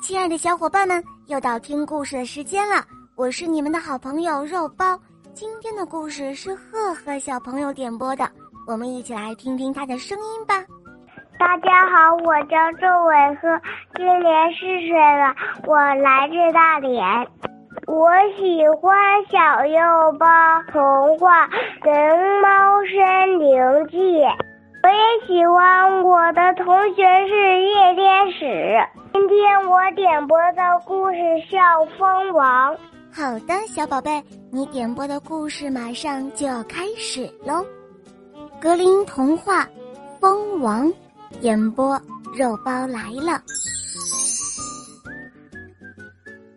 亲爱的小伙伴们，又到听故事的时间了。我是你们的好朋友肉包。今天的故事是赫赫小朋友点播的，我们一起来听听他的声音吧。大家好，我叫周伟赫，今年四岁了，我来自大连。我喜欢小肉包童话《人猫森林记》。我也喜欢我的同学是夜天使。今天我点播的故事叫《蜂王》。好的，小宝贝，你点播的故事马上就要开始喽。格林童话《蜂王》，演播肉包来了。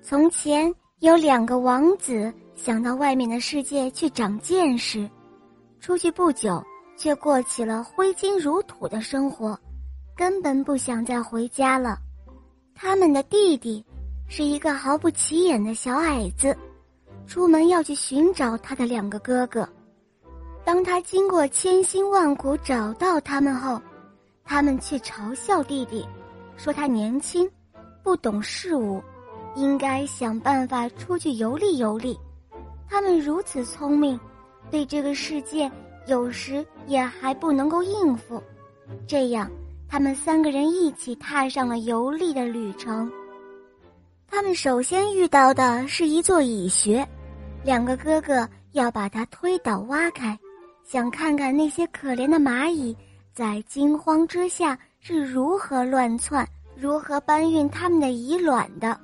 从前有两个王子，想到外面的世界去长见识，出去不久。却过起了挥金如土的生活，根本不想再回家了。他们的弟弟是一个毫不起眼的小矮子，出门要去寻找他的两个哥哥。当他经过千辛万苦找到他们后，他们却嘲笑弟弟，说他年轻，不懂事物，应该想办法出去游历游历。他们如此聪明，对这个世界。有时也还不能够应付，这样，他们三个人一起踏上了游历的旅程。他们首先遇到的是一座蚁穴，两个哥哥要把它推倒挖开，想看看那些可怜的蚂蚁在惊慌之下是如何乱窜，如何搬运他们的蚁卵的。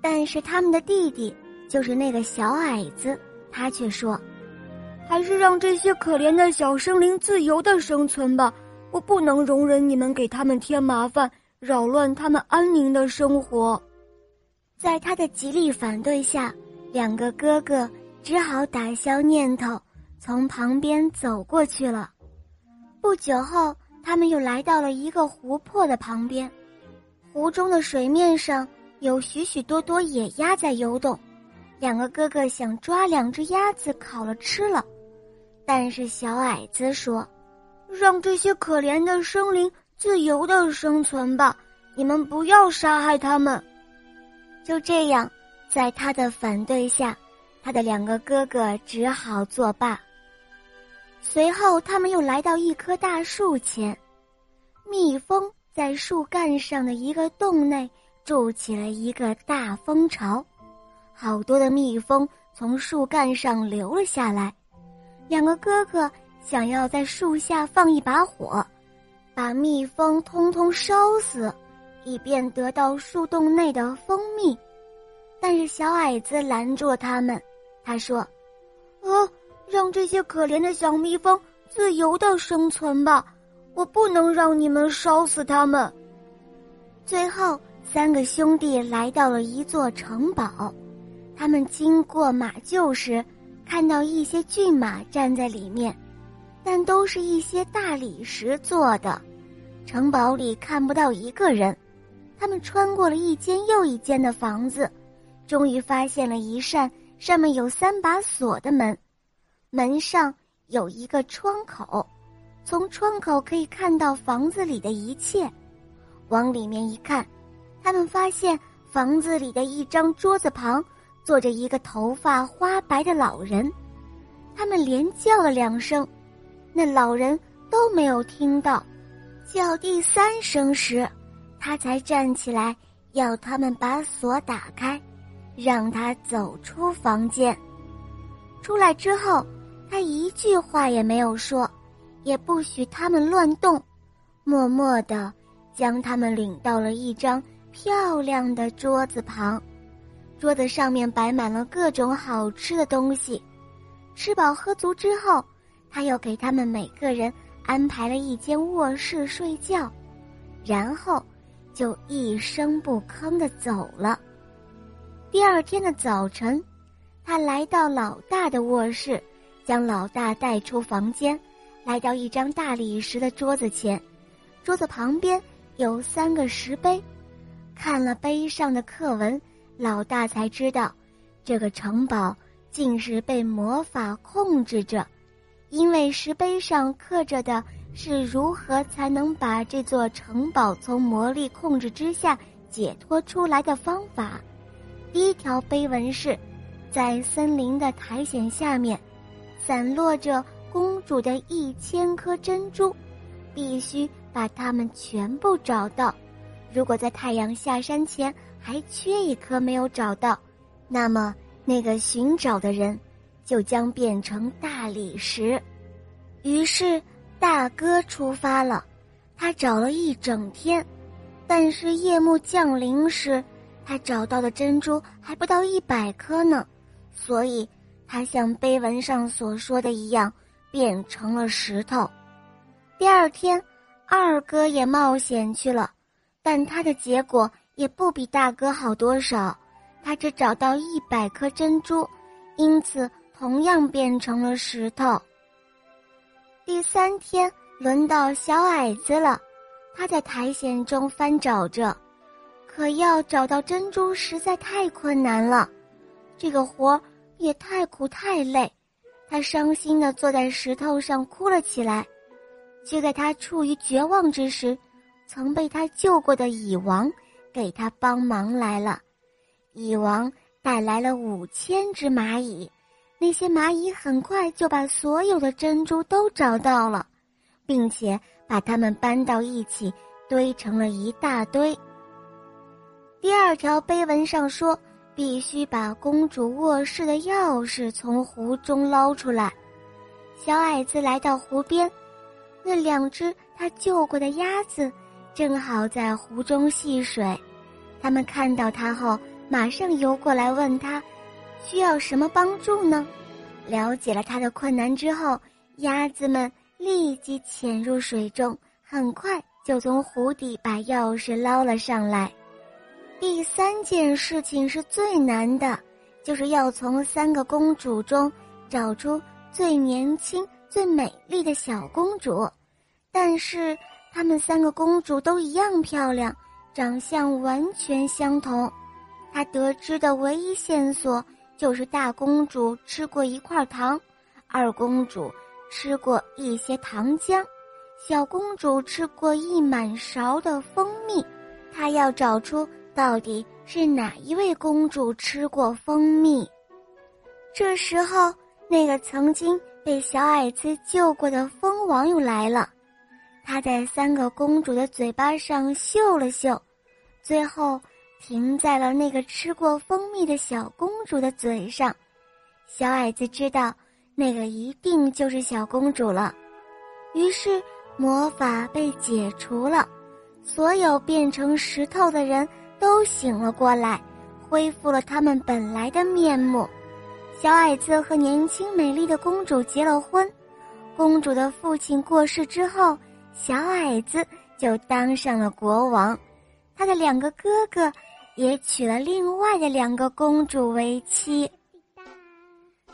但是他们的弟弟，就是那个小矮子，他却说。还是让这些可怜的小生灵自由的生存吧，我不能容忍你们给他们添麻烦，扰乱他们安宁的生活。在他的极力反对下，两个哥哥只好打消念头，从旁边走过去了。不久后，他们又来到了一个湖泊的旁边，湖中的水面上有许许多多野鸭在游动，两个哥哥想抓两只鸭子烤了吃了。但是小矮子说：“让这些可怜的生灵自由的生存吧，你们不要杀害他们。”就这样，在他的反对下，他的两个哥哥只好作罢。随后，他们又来到一棵大树前，蜜蜂在树干上的一个洞内筑起了一个大蜂巢，好多的蜜蜂从树干上流了下来。两个哥哥想要在树下放一把火，把蜜蜂通通烧死，以便得到树洞内的蜂蜜。但是小矮子拦住了他们，他说：“呃，让这些可怜的小蜜蜂自由的生存吧，我不能让你们烧死它们。”最后，三个兄弟来到了一座城堡，他们经过马厩时。看到一些骏马站在里面，但都是一些大理石做的。城堡里看不到一个人。他们穿过了一间又一间的房子，终于发现了一扇上面有三把锁的门。门上有一个窗口，从窗口可以看到房子里的一切。往里面一看，他们发现房子里的一张桌子旁。坐着一个头发花白的老人，他们连叫了两声，那老人都没有听到。叫第三声时，他才站起来，要他们把锁打开，让他走出房间。出来之后，他一句话也没有说，也不许他们乱动，默默地将他们领到了一张漂亮的桌子旁。桌子上面摆满了各种好吃的东西，吃饱喝足之后，他又给他们每个人安排了一间卧室睡觉，然后就一声不吭的走了。第二天的早晨，他来到老大的卧室，将老大带出房间，来到一张大理石的桌子前，桌子旁边有三个石碑，看了碑上的刻文。老大才知道，这个城堡竟是被魔法控制着，因为石碑上刻着的是如何才能把这座城堡从魔力控制之下解脱出来的方法。第一条碑文是，在森林的苔藓下面，散落着公主的一千颗珍珠，必须把它们全部找到。如果在太阳下山前还缺一颗没有找到，那么那个寻找的人就将变成大理石。于是大哥出发了，他找了一整天，但是夜幕降临时。他找到的珍珠还不到一百颗呢，所以他像碑文上所说的一样，变成了石头。第二天，二哥也冒险去了，但他的结果也不比大哥好多少，他只找到一百颗珍珠，因此同样变成了石头。第三天，轮到小矮子了，他在苔藓中翻找着。可要找到珍珠实在太困难了，这个活也太苦太累，他伤心的坐在石头上哭了起来。就在他处于绝望之时，曾被他救过的蚁王给他帮忙来了。蚁王带来了五千只蚂蚁，那些蚂蚁很快就把所有的珍珠都找到了，并且把它们搬到一起堆成了一大堆。第二条碑文上说，必须把公主卧室的钥匙从湖中捞出来。小矮子来到湖边，那两只他救过的鸭子正好在湖中戏水。他们看到他后，马上游过来问他，需要什么帮助呢？了解了他的困难之后，鸭子们立即潜入水中，很快就从湖底把钥匙捞了上来。第三件事情是最难的，就是要从三个公主中找出最年轻、最美丽的小公主。但是，她们三个公主都一样漂亮，长相完全相同。他得知的唯一线索就是大公主吃过一块糖，二公主吃过一些糖浆，小公主吃过一满勺的蜂蜜。他要找出。到底是哪一位公主吃过蜂蜜？这时候，那个曾经被小矮子救过的蜂王又来了。他在三个公主的嘴巴上嗅了嗅，最后停在了那个吃过蜂蜜的小公主的嘴上。小矮子知道，那个一定就是小公主了。于是，魔法被解除了，所有变成石头的人。都醒了过来，恢复了他们本来的面目。小矮子和年轻美丽的公主结了婚。公主的父亲过世之后，小矮子就当上了国王。他的两个哥哥也娶了另外的两个公主为妻。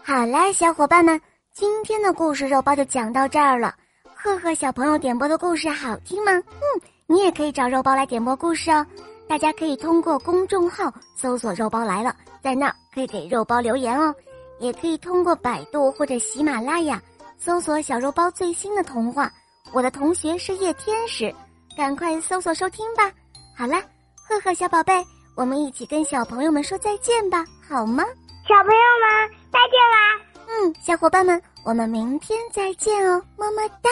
好啦，小伙伴们，今天的故事肉包就讲到这儿了。赫赫小朋友点播的故事好听吗？嗯，你也可以找肉包来点播故事哦。大家可以通过公众号搜索“肉包来了”，在那儿可以给肉包留言哦，也可以通过百度或者喜马拉雅搜索“小肉包最新的童话”。我的同学是夜天使，赶快搜索收听吧。好了，赫赫小宝贝，我们一起跟小朋友们说再见吧，好吗？小朋友们再见啦！嗯，小伙伴们，我们明天再见哦，么么哒。